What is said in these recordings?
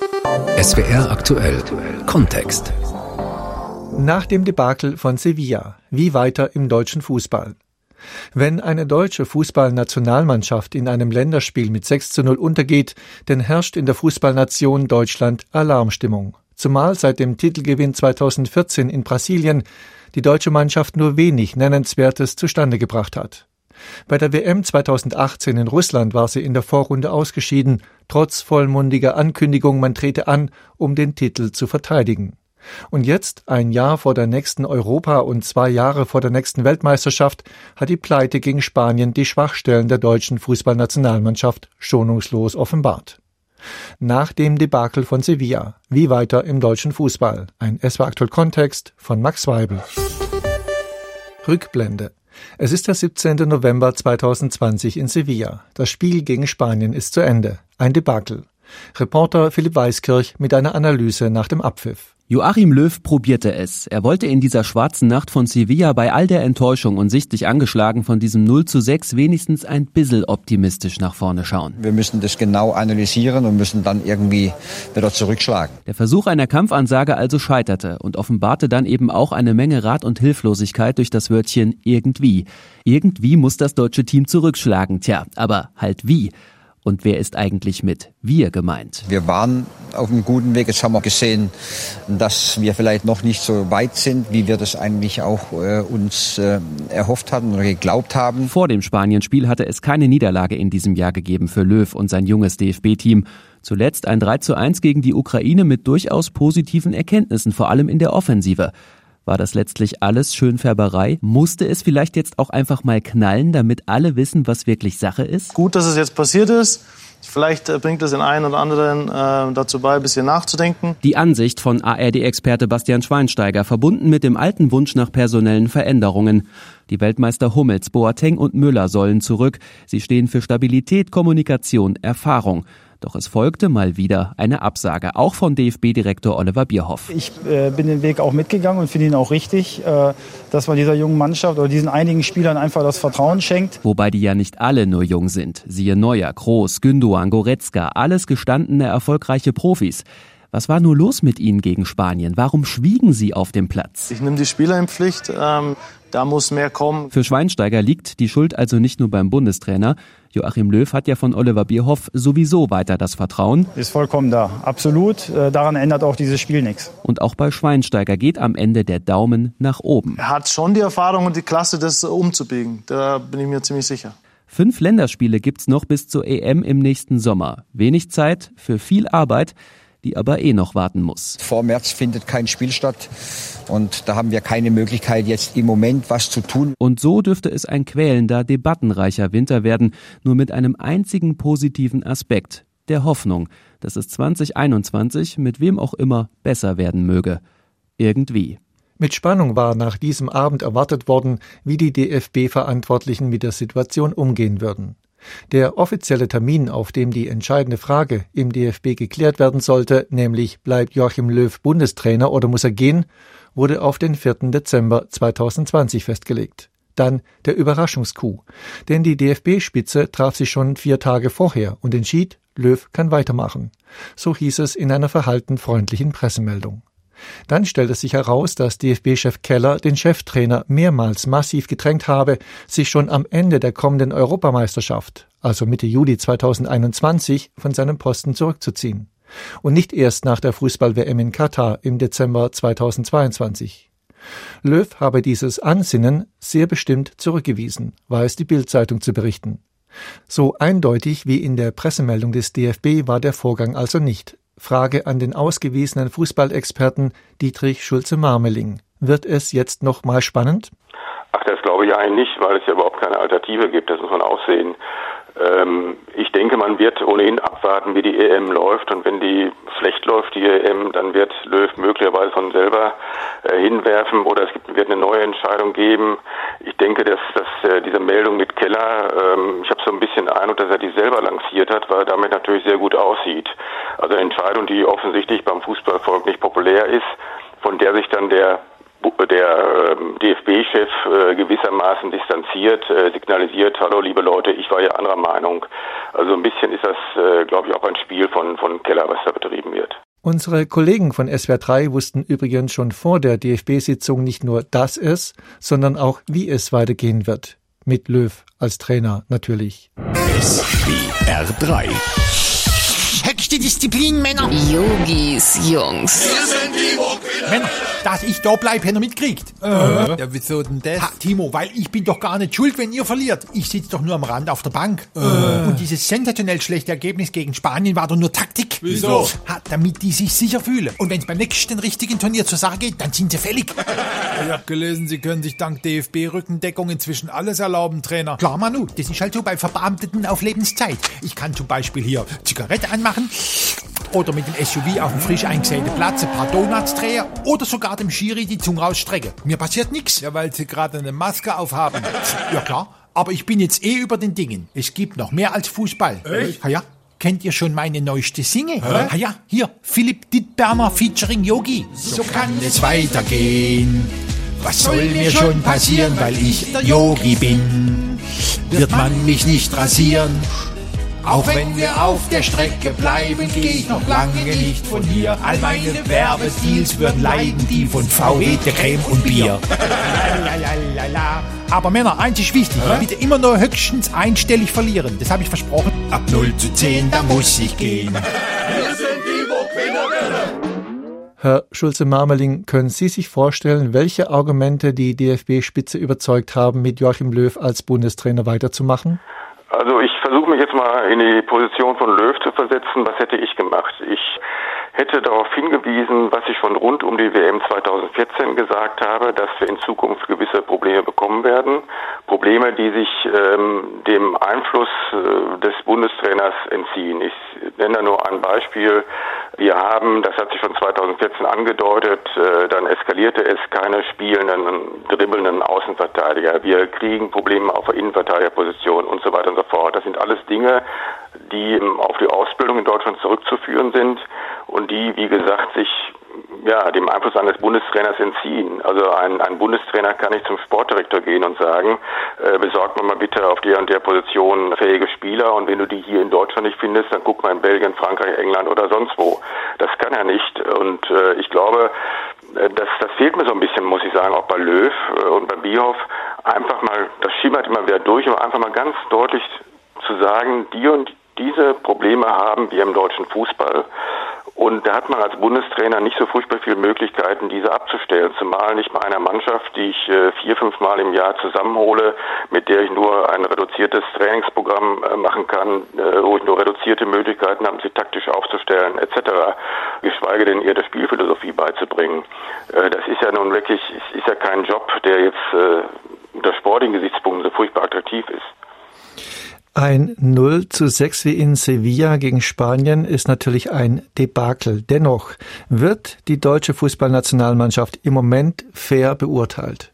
SWR aktuell Kontext. Nach dem Debakel von Sevilla, wie weiter im deutschen Fußball? Wenn eine deutsche Fußballnationalmannschaft in einem Länderspiel mit 6 zu 0 untergeht, dann herrscht in der Fußballnation Deutschland Alarmstimmung. Zumal seit dem Titelgewinn 2014 in Brasilien die deutsche Mannschaft nur wenig Nennenswertes zustande gebracht hat. Bei der WM 2018 in Russland war sie in der Vorrunde ausgeschieden, trotz vollmundiger Ankündigung, man trete an, um den Titel zu verteidigen. Und jetzt, ein Jahr vor der nächsten Europa- und zwei Jahre vor der nächsten Weltmeisterschaft, hat die Pleite gegen Spanien die Schwachstellen der deutschen Fußballnationalmannschaft schonungslos offenbart. Nach dem Debakel von Sevilla, wie weiter im deutschen Fußball? Ein SW aktuell Kontext von Max Weibel. Rückblende. Es ist der 17. November 2020 in Sevilla. Das Spiel gegen Spanien ist zu Ende. Ein Debakel. Reporter Philipp Weiskirch mit einer Analyse nach dem Abpfiff. Joachim Löw probierte es. Er wollte in dieser schwarzen Nacht von Sevilla bei all der Enttäuschung und sichtlich angeschlagen von diesem 0 zu 6 wenigstens ein bisschen optimistisch nach vorne schauen. Wir müssen das genau analysieren und müssen dann irgendwie wieder zurückschlagen. Der Versuch einer Kampfansage also scheiterte und offenbarte dann eben auch eine Menge Rat und Hilflosigkeit durch das Wörtchen irgendwie. Irgendwie muss das deutsche Team zurückschlagen. Tja, aber halt wie? Und wer ist eigentlich mit wir gemeint? Wir waren auf einem guten Weg. Jetzt haben wir gesehen, dass wir vielleicht noch nicht so weit sind, wie wir das eigentlich auch äh, uns äh, erhofft hatten oder geglaubt haben. Vor dem Spanien-Spiel hatte es keine Niederlage in diesem Jahr gegeben für Löw und sein junges DFB-Team. Zuletzt ein 3 zu 1 gegen die Ukraine mit durchaus positiven Erkenntnissen, vor allem in der Offensive. War das letztlich alles Schönfärberei? Musste es vielleicht jetzt auch einfach mal knallen, damit alle wissen, was wirklich Sache ist? Gut, dass es jetzt passiert ist. Vielleicht äh, bringt es den einen oder anderen äh, dazu bei, ein bisschen nachzudenken. Die Ansicht von ARD-Experte Bastian Schweinsteiger, verbunden mit dem alten Wunsch nach personellen Veränderungen. Die Weltmeister Hummels, Boateng und Müller sollen zurück. Sie stehen für Stabilität, Kommunikation, Erfahrung. Doch es folgte mal wieder eine Absage, auch von DFB-Direktor Oliver Bierhoff. Ich äh, bin den Weg auch mitgegangen und finde ihn auch richtig, äh, dass man dieser jungen Mannschaft oder diesen einigen Spielern einfach das Vertrauen schenkt. Wobei die ja nicht alle nur jung sind. Siehe Neuer, Groß, Gündogan, Goretzka, alles gestandene, erfolgreiche Profis. Was war nur los mit Ihnen gegen Spanien? Warum schwiegen Sie auf dem Platz? Ich nehme die Spieler in Pflicht. Ähm, da muss mehr kommen. Für Schweinsteiger liegt die Schuld also nicht nur beim Bundestrainer. Joachim Löw hat ja von Oliver Bierhoff sowieso weiter das Vertrauen. Ist vollkommen da. Absolut. Äh, daran ändert auch dieses Spiel nichts. Und auch bei Schweinsteiger geht am Ende der Daumen nach oben. Er hat schon die Erfahrung und die Klasse, das umzubiegen. Da bin ich mir ziemlich sicher. Fünf Länderspiele gibt's noch bis zur EM im nächsten Sommer. Wenig Zeit für viel Arbeit die aber eh noch warten muss. Vor März findet kein Spiel statt und da haben wir keine Möglichkeit, jetzt im Moment was zu tun. Und so dürfte es ein quälender, debattenreicher Winter werden, nur mit einem einzigen positiven Aspekt, der Hoffnung, dass es 2021 mit wem auch immer besser werden möge. Irgendwie. Mit Spannung war nach diesem Abend erwartet worden, wie die DFB-Verantwortlichen mit der Situation umgehen würden. Der offizielle Termin, auf dem die entscheidende Frage im DFB geklärt werden sollte, nämlich bleibt Joachim Löw Bundestrainer oder muss er gehen, wurde auf den 4. Dezember 2020 festgelegt. Dann der Überraschungskuh. Denn die DFB-Spitze traf sich schon vier Tage vorher und entschied, Löw kann weitermachen. So hieß es in einer verhalten freundlichen Pressemeldung. Dann stellte sich heraus, dass DFB-Chef Keller den Cheftrainer mehrmals massiv gedrängt habe, sich schon am Ende der kommenden Europameisterschaft, also Mitte Juli 2021, von seinem Posten zurückzuziehen. Und nicht erst nach der Fußball-WM in Katar im Dezember 2022. Löw habe dieses Ansinnen sehr bestimmt zurückgewiesen, weiß die Bild-Zeitung zu berichten. So eindeutig wie in der Pressemeldung des DFB war der Vorgang also nicht, Frage an den ausgewiesenen Fußballexperten Dietrich Schulze-Marmeling. Wird es jetzt noch mal spannend? Ach, das glaube ich eigentlich nicht, weil es ja überhaupt keine Alternative gibt. Das muss man auch sehen. Ähm, ich denke, man wird ohnehin abwarten, wie die EM läuft. Und wenn die schlecht läuft, die EM, dann wird Löw möglicherweise von selber äh, hinwerfen oder es gibt, wird eine neue Entscheidung geben. Ich denke, dass, dass äh, diese Meldung mit Keller, ähm, ich habe so ein bisschen Eindruck, dass er die selber lanciert hat, weil er damit natürlich sehr gut aussieht. Also eine Entscheidung, die offensichtlich beim Fußballvolk nicht populär ist, von der sich dann der der ähm, DFB-Chef äh, gewissermaßen distanziert, äh, signalisiert, hallo liebe Leute, ich war ja anderer Meinung. Also ein bisschen ist das, äh, glaube ich, auch ein Spiel von, von Keller, was da betrieben wird. Unsere Kollegen von SWR 3 wussten übrigens schon vor der DFB-Sitzung nicht nur, dass es, sondern auch, wie es weitergehen wird. Mit Löw als Trainer natürlich. SWR 3 Höchste Disziplin, Männer. Yogis, Jungs. Wir sind die Männer, dass ich da bleib, hätte er mitkriegt. Äh. Ja, wieso denn das? Ha, Timo, weil ich bin doch gar nicht schuld, wenn ihr verliert. Ich sitze doch nur am Rand auf der Bank. Äh. Und dieses sensationell schlechte Ergebnis gegen Spanien war doch nur Taktik. Wieso? Ha, damit die sich sicher fühlen. Und wenn es beim nächsten richtigen Turnier zur Sache geht, dann sind sie fällig. Ich hab gelesen, sie können sich dank DFB-Rückendeckung inzwischen alles erlauben, Trainer. Klar, Manu, das ist halt so bei Verbeamteten auf Lebenszeit. Ich kann zum Beispiel hier Zigarette anmachen oder mit dem SUV auf dem frisch eingesäten Platz ein paar Donuts drehen oder sogar dem Schiri die Zunge rausstrecken. Mir passiert nichts. Ja, weil sie gerade eine Maske aufhaben. Ja klar, aber ich bin jetzt eh über den Dingen. Es gibt noch mehr als Fußball. Echt? Ja, ja. Kennt ihr schon meine neueste Single? Ah ja, hier, Philipp Dittberner featuring Yogi. So kann es weitergehen. Was soll mir schon passieren, weil ich der Yogi bin? Wird man mich nicht rasieren? Auch wenn wir auf der Strecke bleiben, gehe ich noch lange nicht von hier. All meine Werbesteals würden leiden, die von VW, der Creme und Bier. Aber Männer, eins ist wichtig, bitte immer nur höchstens einstellig verlieren. Das habe ich versprochen. Ab 0 zu 10, da muss ich gehen. Wir sind die Herr Schulze-Marmeling, können Sie sich vorstellen, welche Argumente die DFB-Spitze überzeugt haben, mit Joachim Löw als Bundestrainer weiterzumachen? Also ich mal in die Position von Löw zu versetzen. Was hätte ich gemacht? Ich hätte darauf hingewiesen, was ich schon rund um die WM 2014 gesagt habe, dass wir in Zukunft gewisse Probleme bekommen werden. Probleme, die sich ähm, dem Einfluss äh, des Bundestrainers entziehen. Ich nenne da nur ein Beispiel. Wir haben, das hat sich schon 2014 angedeutet, äh, dann eskalierte es keine spielenden, dribbelnden Außenverteidiger. Wir kriegen Probleme auf der Innenverteidigerposition und so weiter und so fort. Das sind alles Dinge, die ähm, auf die Ausbildung in Deutschland zurückzuführen sind die, wie gesagt, sich ja, dem Einfluss eines Bundestrainers entziehen. Also ein, ein Bundestrainer kann nicht zum Sportdirektor gehen und sagen, äh, besorgt mir mal bitte auf der und der Position fähige Spieler und wenn du die hier in Deutschland nicht findest, dann guck mal in Belgien, Frankreich, England oder sonst wo. Das kann er nicht und äh, ich glaube, äh, das, das fehlt mir so ein bisschen, muss ich sagen, auch bei Löw äh, und bei Bierhoff. Einfach mal, das schimmert immer wieder durch, aber einfach mal ganz deutlich zu sagen, die und diese Probleme haben wir im deutschen Fußball. Und da hat man als Bundestrainer nicht so furchtbar viele Möglichkeiten, diese abzustellen. Zumal nicht bei einer Mannschaft, die ich äh, vier, fünf Mal im Jahr zusammenhole, mit der ich nur ein reduziertes Trainingsprogramm äh, machen kann, äh, wo ich nur reduzierte Möglichkeiten habe, sie taktisch aufzustellen, etc. Geschweige denn ihr der Spielphilosophie beizubringen. Das ist ja nun wirklich, ist ja kein Job, der jetzt unter sportlichen Gesichtspunkten so furchtbar attraktiv ist. Ein 0 zu 6 wie in Sevilla gegen Spanien ist natürlich ein Debakel. Dennoch wird die deutsche Fußballnationalmannschaft im Moment fair beurteilt.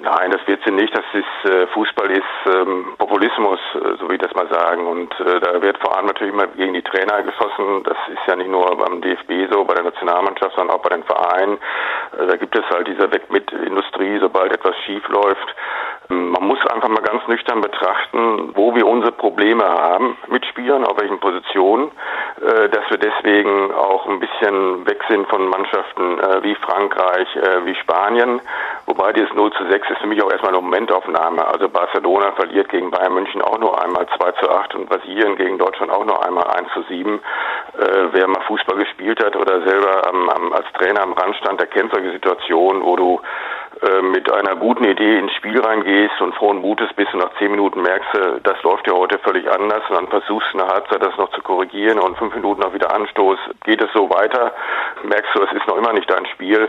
Nein, das wird sie nicht. Das ist äh, Fußball ist ähm, Populismus, äh, so wie das mal sagen. Und äh, da wird vor allem natürlich immer gegen die Trainer geschossen. Das ist ja nicht nur beim DFB so, bei der Nationalmannschaft, sondern auch bei den Vereinen. Äh, da gibt es halt diese Weg mit Industrie, sobald etwas schief läuft. Ähm, man muss einfach mal ganz nüchtern betrachten, wo wir unsere Probleme haben mit Spielern, auf welchen Positionen, äh, dass wir deswegen auch ein bisschen weg sind von Mannschaften äh, wie Frankreich, wie Spanien. Wobei dieses 0 zu 6 ist für mich auch erstmal eine Momentaufnahme. Also Barcelona verliert gegen Bayern München auch nur einmal 2 zu 8 und Brasilien gegen Deutschland auch nur einmal 1 zu 7. Äh, wer mal Fußball gespielt hat oder selber am, am, als Trainer am Rand stand, der kennt solche Situationen, wo du äh, mit einer guten Idee ins Spiel reingehst und frohen Mutes bis du nach zehn Minuten merkst, äh, das läuft ja heute völlig anders und dann versuchst du eine Halbzeit das noch zu korrigieren und fünf Minuten noch wieder Anstoß. Geht es so weiter, merkst du, es ist noch immer nicht dein Spiel.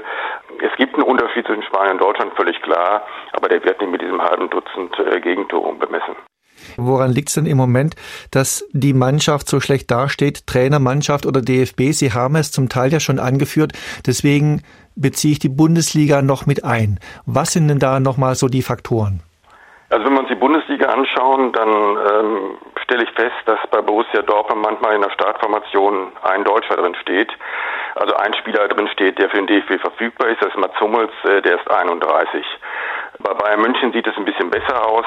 Es gibt einen Unterschied zwischen Spanien und Deutschland, völlig klar, aber der wird nicht mit diesem halben Dutzend äh, Gegentoren bemessen. Woran liegt es denn im Moment, dass die Mannschaft so schlecht dasteht? Trainer, Mannschaft oder DFB? Sie haben es zum Teil ja schon angeführt. Deswegen beziehe ich die Bundesliga noch mit ein. Was sind denn da nochmal so die Faktoren? Also wenn wir uns die Bundesliga anschauen, dann ähm, stelle ich fest, dass bei Borussia Dortmund manchmal in der Startformation ein Deutscher drin steht. Also ein Spieler drin steht, der für den DFB verfügbar ist. Das ist Mats Hummels, äh, der ist 31. Bei Bayern München sieht es ein bisschen besser aus.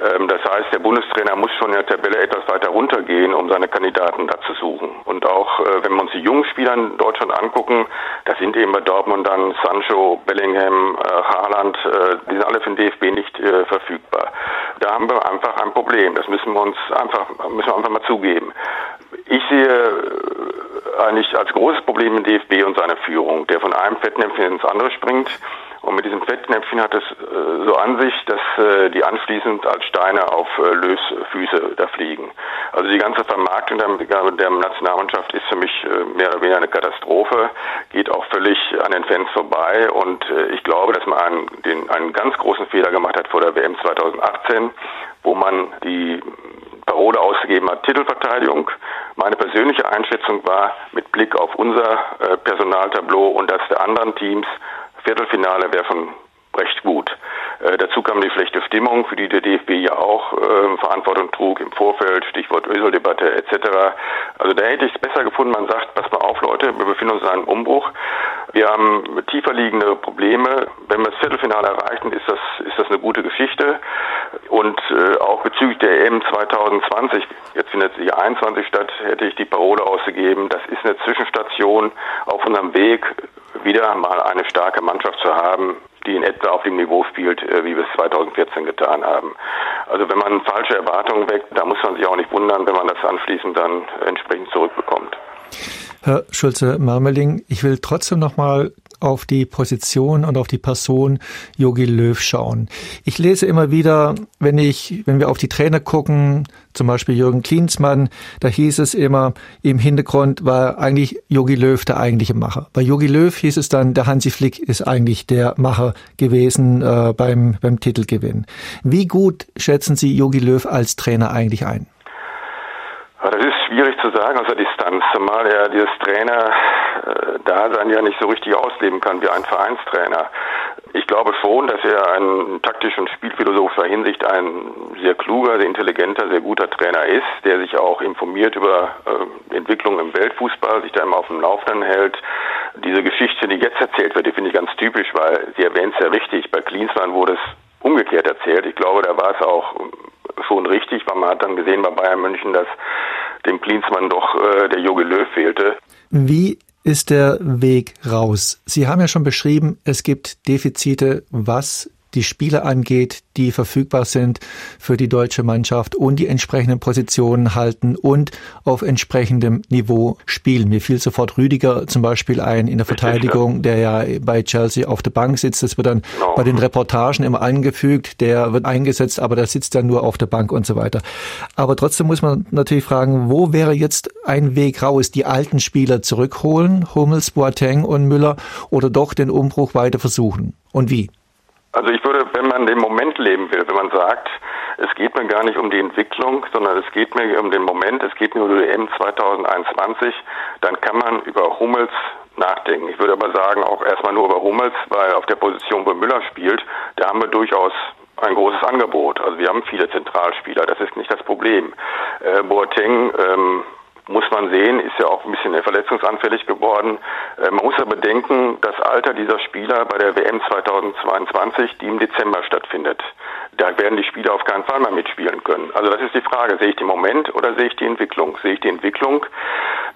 Ähm, das heißt, der Bundestrainer muss schon in der Tabelle etwas weiter runtergehen, um seine Kandidaten da zu suchen. Und auch äh, wenn wir uns die jungen Spieler in Deutschland angucken, das sind eben bei Dortmund dann Sancho, Bellingham, äh, Haaland, äh, die sind alle für den DFB nicht verfügbar. Da haben wir einfach ein Problem. Das müssen wir uns einfach, müssen wir einfach mal zugeben. Ich sehe eigentlich als großes Problem den DFB und seine Führung, der von einem Fettnäpfchen ins andere springt und mit diesem Fettnäpfchen hat es äh, so an sich, dass äh, die anschließend als Steine auf äh, Lösfüße da fliegen. Also die ganze Vermarktung der, der Nationalmannschaft ist für mich äh, mehr oder weniger eine Katastrophe, geht auch völlig an den Fans vorbei und äh, ich glaube, dass man einen, den, einen ganz großen Fehler gemacht hat vor der WM 2018, wo man die Parole ausgegeben hat, Titelverteidigung. Meine persönliche Einschätzung war, mit Blick auf unser äh, Personaltableau und das der anderen Teams, Viertelfinale wäre schon recht gut. Äh, dazu kam die schlechte Stimmung, für die der DFB ja auch äh, Verantwortung trug im Vorfeld, Stichwort Öseldebatte etc. Also da hätte ich es besser gefunden, man sagt, pass mal auf Leute, wir befinden uns in einem Umbruch. Wir haben tiefer liegende Probleme. Wenn wir das Viertelfinale erreichen, ist das, ist das eine gute Geschichte. Und äh, auch bezüglich der EM 2020, jetzt findet sie 21 statt, hätte ich die Parole ausgegeben, das ist eine Zwischenstation auf unserem Weg wieder mal eine starke Mannschaft zu haben, die in etwa auf dem Niveau spielt, äh, wie wir es 2014 getan haben. Also wenn man falsche Erwartungen weckt, da muss man sich auch nicht wundern, wenn man das anschließend dann entsprechend zurückbekommt. Herr Schulze-Marmeling, ich will trotzdem noch mal auf die Position und auf die Person Yogi Löw schauen. Ich lese immer wieder, wenn ich, wenn wir auf die Trainer gucken, zum Beispiel Jürgen Klinsmann, da hieß es immer, im Hintergrund war eigentlich Yogi Löw der eigentliche Macher. Bei Yogi Löw hieß es dann, der Hansi Flick ist eigentlich der Macher gewesen äh, beim, beim Titelgewinn. Wie gut schätzen Sie Yogi Löw als Trainer eigentlich ein? Das ist schwierig zu sagen aus der Distanz, zumal er dieses Trainer-Dasein ja nicht so richtig ausleben kann wie ein Vereinstrainer. Ich glaube schon, dass er ein taktisch und spielphilosophischer Hinsicht ein sehr kluger, sehr intelligenter, sehr guter Trainer ist, der sich auch informiert über äh, Entwicklungen im Weltfußball, sich da immer auf dem Laufenden hält. Diese Geschichte, die jetzt erzählt wird, die finde ich ganz typisch, weil sie erwähnt es ja richtig. Bei Klinsmann wurde es umgekehrt erzählt. Ich glaube, da war es auch schon richtig, weil man hat dann gesehen bei Bayern München, dass dem Klinsmann doch äh, der Jogi Löw fehlte. Wie ist der Weg raus? Sie haben ja schon beschrieben, es gibt Defizite, was die Spieler angeht, die verfügbar sind für die deutsche Mannschaft und die entsprechenden Positionen halten und auf entsprechendem Niveau spielen. Mir fiel sofort Rüdiger zum Beispiel ein in der Verteidigung, der ja bei Chelsea auf der Bank sitzt. Das wird dann genau. bei den Reportagen immer angefügt. Der wird eingesetzt, aber der sitzt dann nur auf der Bank und so weiter. Aber trotzdem muss man natürlich fragen, wo wäre jetzt ein Weg raus? Die alten Spieler zurückholen, Hummels, Boateng und Müller oder doch den Umbruch weiter versuchen? Und wie? Also ich würde, wenn man den Moment leben will, wenn man sagt, es geht mir gar nicht um die Entwicklung, sondern es geht mir um den Moment, es geht mir um die EM 2021, dann kann man über Hummels nachdenken. Ich würde aber sagen, auch erstmal nur über Hummels, weil auf der Position, wo Müller spielt, da haben wir durchaus ein großes Angebot. Also wir haben viele Zentralspieler, das ist nicht das Problem. Äh, Boateng ähm, muss man sehen, ist ja auch ein bisschen verletzungsanfällig geworden. Äh, man muss aber bedenken, das Alter dieser Spieler bei der WM 2022, die im Dezember stattfindet. Da werden die Spieler auf keinen Fall mehr mitspielen können. Also das ist die Frage, sehe ich den Moment oder sehe ich die Entwicklung? Sehe ich die Entwicklung,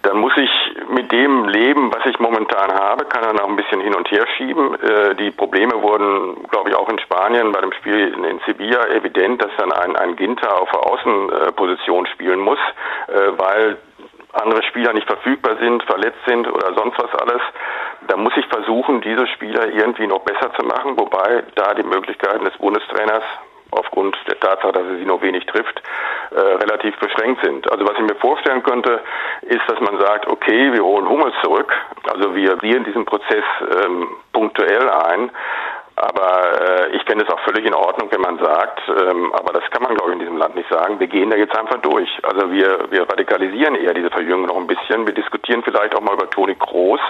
dann muss ich mit dem leben, was ich momentan habe, kann dann auch ein bisschen hin und her schieben. Äh, die Probleme wurden, glaube ich, auch in Spanien bei dem Spiel in Sevilla evident, dass dann ein, ein Ginter auf der Außenposition spielen muss, äh, weil andere Spieler nicht verfügbar sind, verletzt sind oder sonst was alles, da muss ich versuchen, diese Spieler irgendwie noch besser zu machen, wobei da die Möglichkeiten des Bundestrainers aufgrund der Tatsache, dass er sie nur wenig trifft, äh, relativ beschränkt sind. Also was ich mir vorstellen könnte, ist, dass man sagt, okay, wir holen Hummels zurück, also wir gehen diesen Prozess ähm, punktuell ein, aber äh, ich finde es auch völlig in Ordnung, wenn man sagt, ähm, aber das kann man, glaube ich, in diesem Land nicht sagen, wir gehen da jetzt einfach durch. Also wir, wir radikalisieren eher diese Verjüngung noch ein bisschen. Wir diskutieren vielleicht auch mal über Toni Kroos.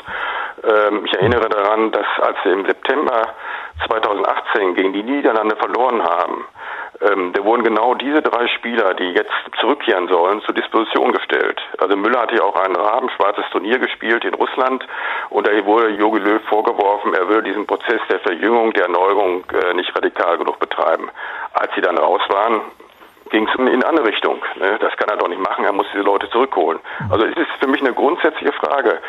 Ähm, ich erinnere daran, dass als wir im September 2018 gegen die Niederlande verloren haben, ähm, da wurden genau diese drei Spieler, die jetzt zurückkehren sollen, zur Disposition gestellt. Also Müller hatte ja auch ein rabenschwarzes Turnier gespielt in Russland und da wurde Jogi Löw vorgeworfen, er würde diesen Prozess der Verjüngung, der Erneuerung äh, nicht radikal genug betreiben. Als sie dann raus waren, ging es in eine andere Richtung. Ne? Das kann er doch nicht machen, er muss diese Leute zurückholen. Also es ist für mich eine grundsätzliche Frage.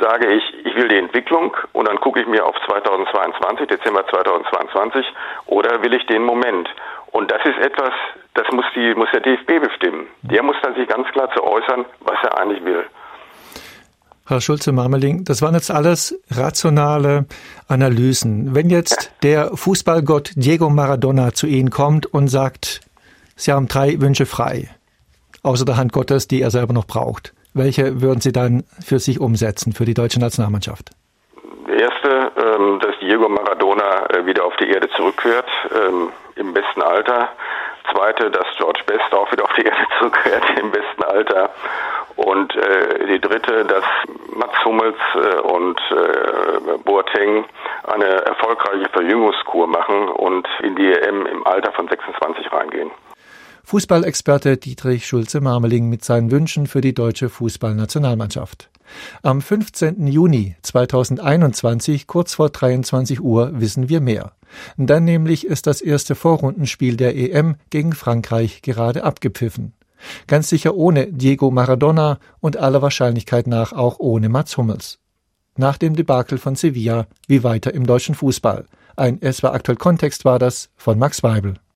Sage ich, ich will die Entwicklung und dann gucke ich mir auf 2022, Dezember 2022, oder will ich den Moment? Und das ist etwas, das muss, die, muss der DFB bestimmen. Der muss dann sich ganz klar zu äußern, was er eigentlich will. Herr Schulze-Marmeling, das waren jetzt alles rationale Analysen. Wenn jetzt der Fußballgott Diego Maradona zu Ihnen kommt und sagt, Sie haben drei Wünsche frei, außer der Hand Gottes, die er selber noch braucht. Welche würden Sie dann für sich umsetzen, für die deutsche Nationalmannschaft? Der erste, ähm, dass Diego Maradona äh, wieder auf die Erde zurückkehrt, ähm, im besten Alter. Zweite, dass George Best auch wieder auf die Erde zurückkehrt, im besten Alter. Und äh, die dritte, dass Mats Hummels äh, und äh, Boateng eine erfolgreiche Verjüngungskur machen und in die EM im Alter von 26 reingehen. Fußballexperte Dietrich Schulze-Marmeling mit seinen Wünschen für die deutsche Fußballnationalmannschaft. Am 15. Juni 2021, kurz vor 23 Uhr, wissen wir mehr. Dann nämlich ist das erste Vorrundenspiel der EM gegen Frankreich gerade abgepfiffen. Ganz sicher ohne Diego Maradona und aller Wahrscheinlichkeit nach auch ohne Mats Hummels. Nach dem Debakel von Sevilla wie weiter im deutschen Fußball. Ein Es war aktuell Kontext war das von Max Weibel.